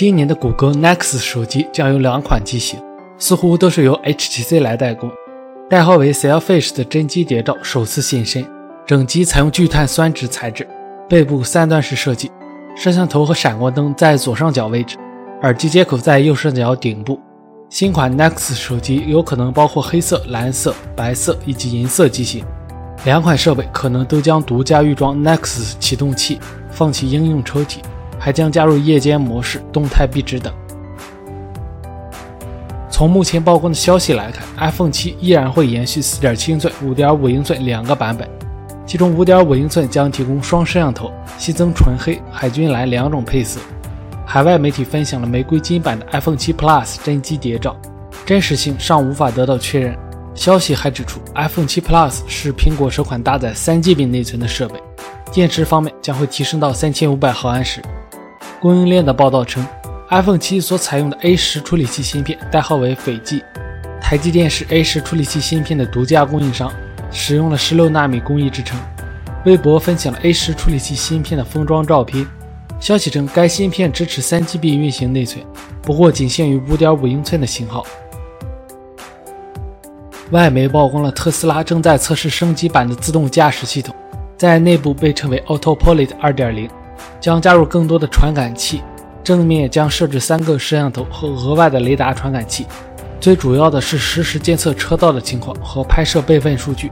今年的谷歌 Nexus 手机将有两款机型，似乎都是由 HTC 来代工。代号为 Selfish 的真机谍照首次现身，整机采用聚碳酸酯材质，背部三段式设计，摄像头和闪光灯在左上角位置，耳机接口在右上角顶部。新款 Nexus 手机有可能包括黑色、蓝色、白色以及银色机型，两款设备可能都将独家预装 Nexus 启动器，放弃应用抽屉，还将加入夜间模式、动态壁纸等。从目前曝光的消息来看，iPhone 7依然会延续4.7英寸、5.5英寸两个版本，其中5.5英寸将提供双摄像头，新增纯黑、海军蓝两种配色。海外媒体分享了玫瑰金版的 iPhone 7 Plus 真机谍照，真实性尚无法得到确认。消息还指出，iPhone 7 Plus 是苹果首款搭载 3GB 内存的设备，电池方面将会提升到3500毫安时。供应链的报道称。iPhone 7所采用的 A 十处理器芯片代号为斐济，台积电是 A 十处理器芯片的独家供应商，使用了16纳米工艺制成。微博分享了 A 十处理器芯片的封装照片，消息称该芯片支持 3GB 运行内存，不过仅限于5.5英寸的型号。外媒曝光了特斯拉正在测试升级版的自动驾驶系统，在内部被称为 Autopilot 2.0，将加入更多的传感器。正面将设置三个摄像头和额外的雷达传感器，最主要的是实时监测车道的情况和拍摄备份数据。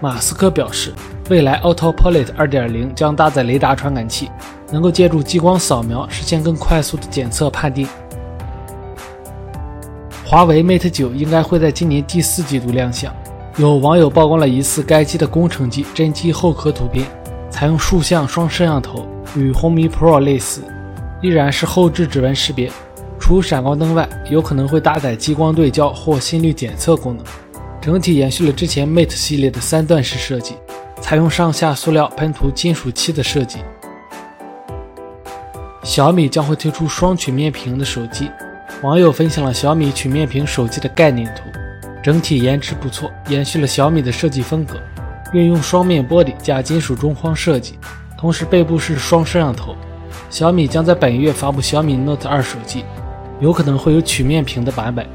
马斯克表示，未来 Autopilot 2.0将搭载雷达传感器，能够借助激光扫描实现更快速的检测判定。华为 Mate 9应该会在今年第四季度亮相，有网友曝光了疑似该机的工程机真机后壳图片，采用竖向双摄像头，与红米 Pro 类似。依然是后置指纹识别，除闪光灯外，有可能会搭载激光对焦或心率检测功能。整体延续了之前 Mate 系列的三段式设计，采用上下塑料喷涂金属漆的设计。小米将会推出双曲面屏的手机，网友分享了小米曲面屏手机的概念图，整体颜值不错，延续了小米的设计风格，运用双面玻璃加金属中框设计，同时背部是双摄像头。小米将在本月发布小米 Note 二手机，有可能会有曲面屏的版本。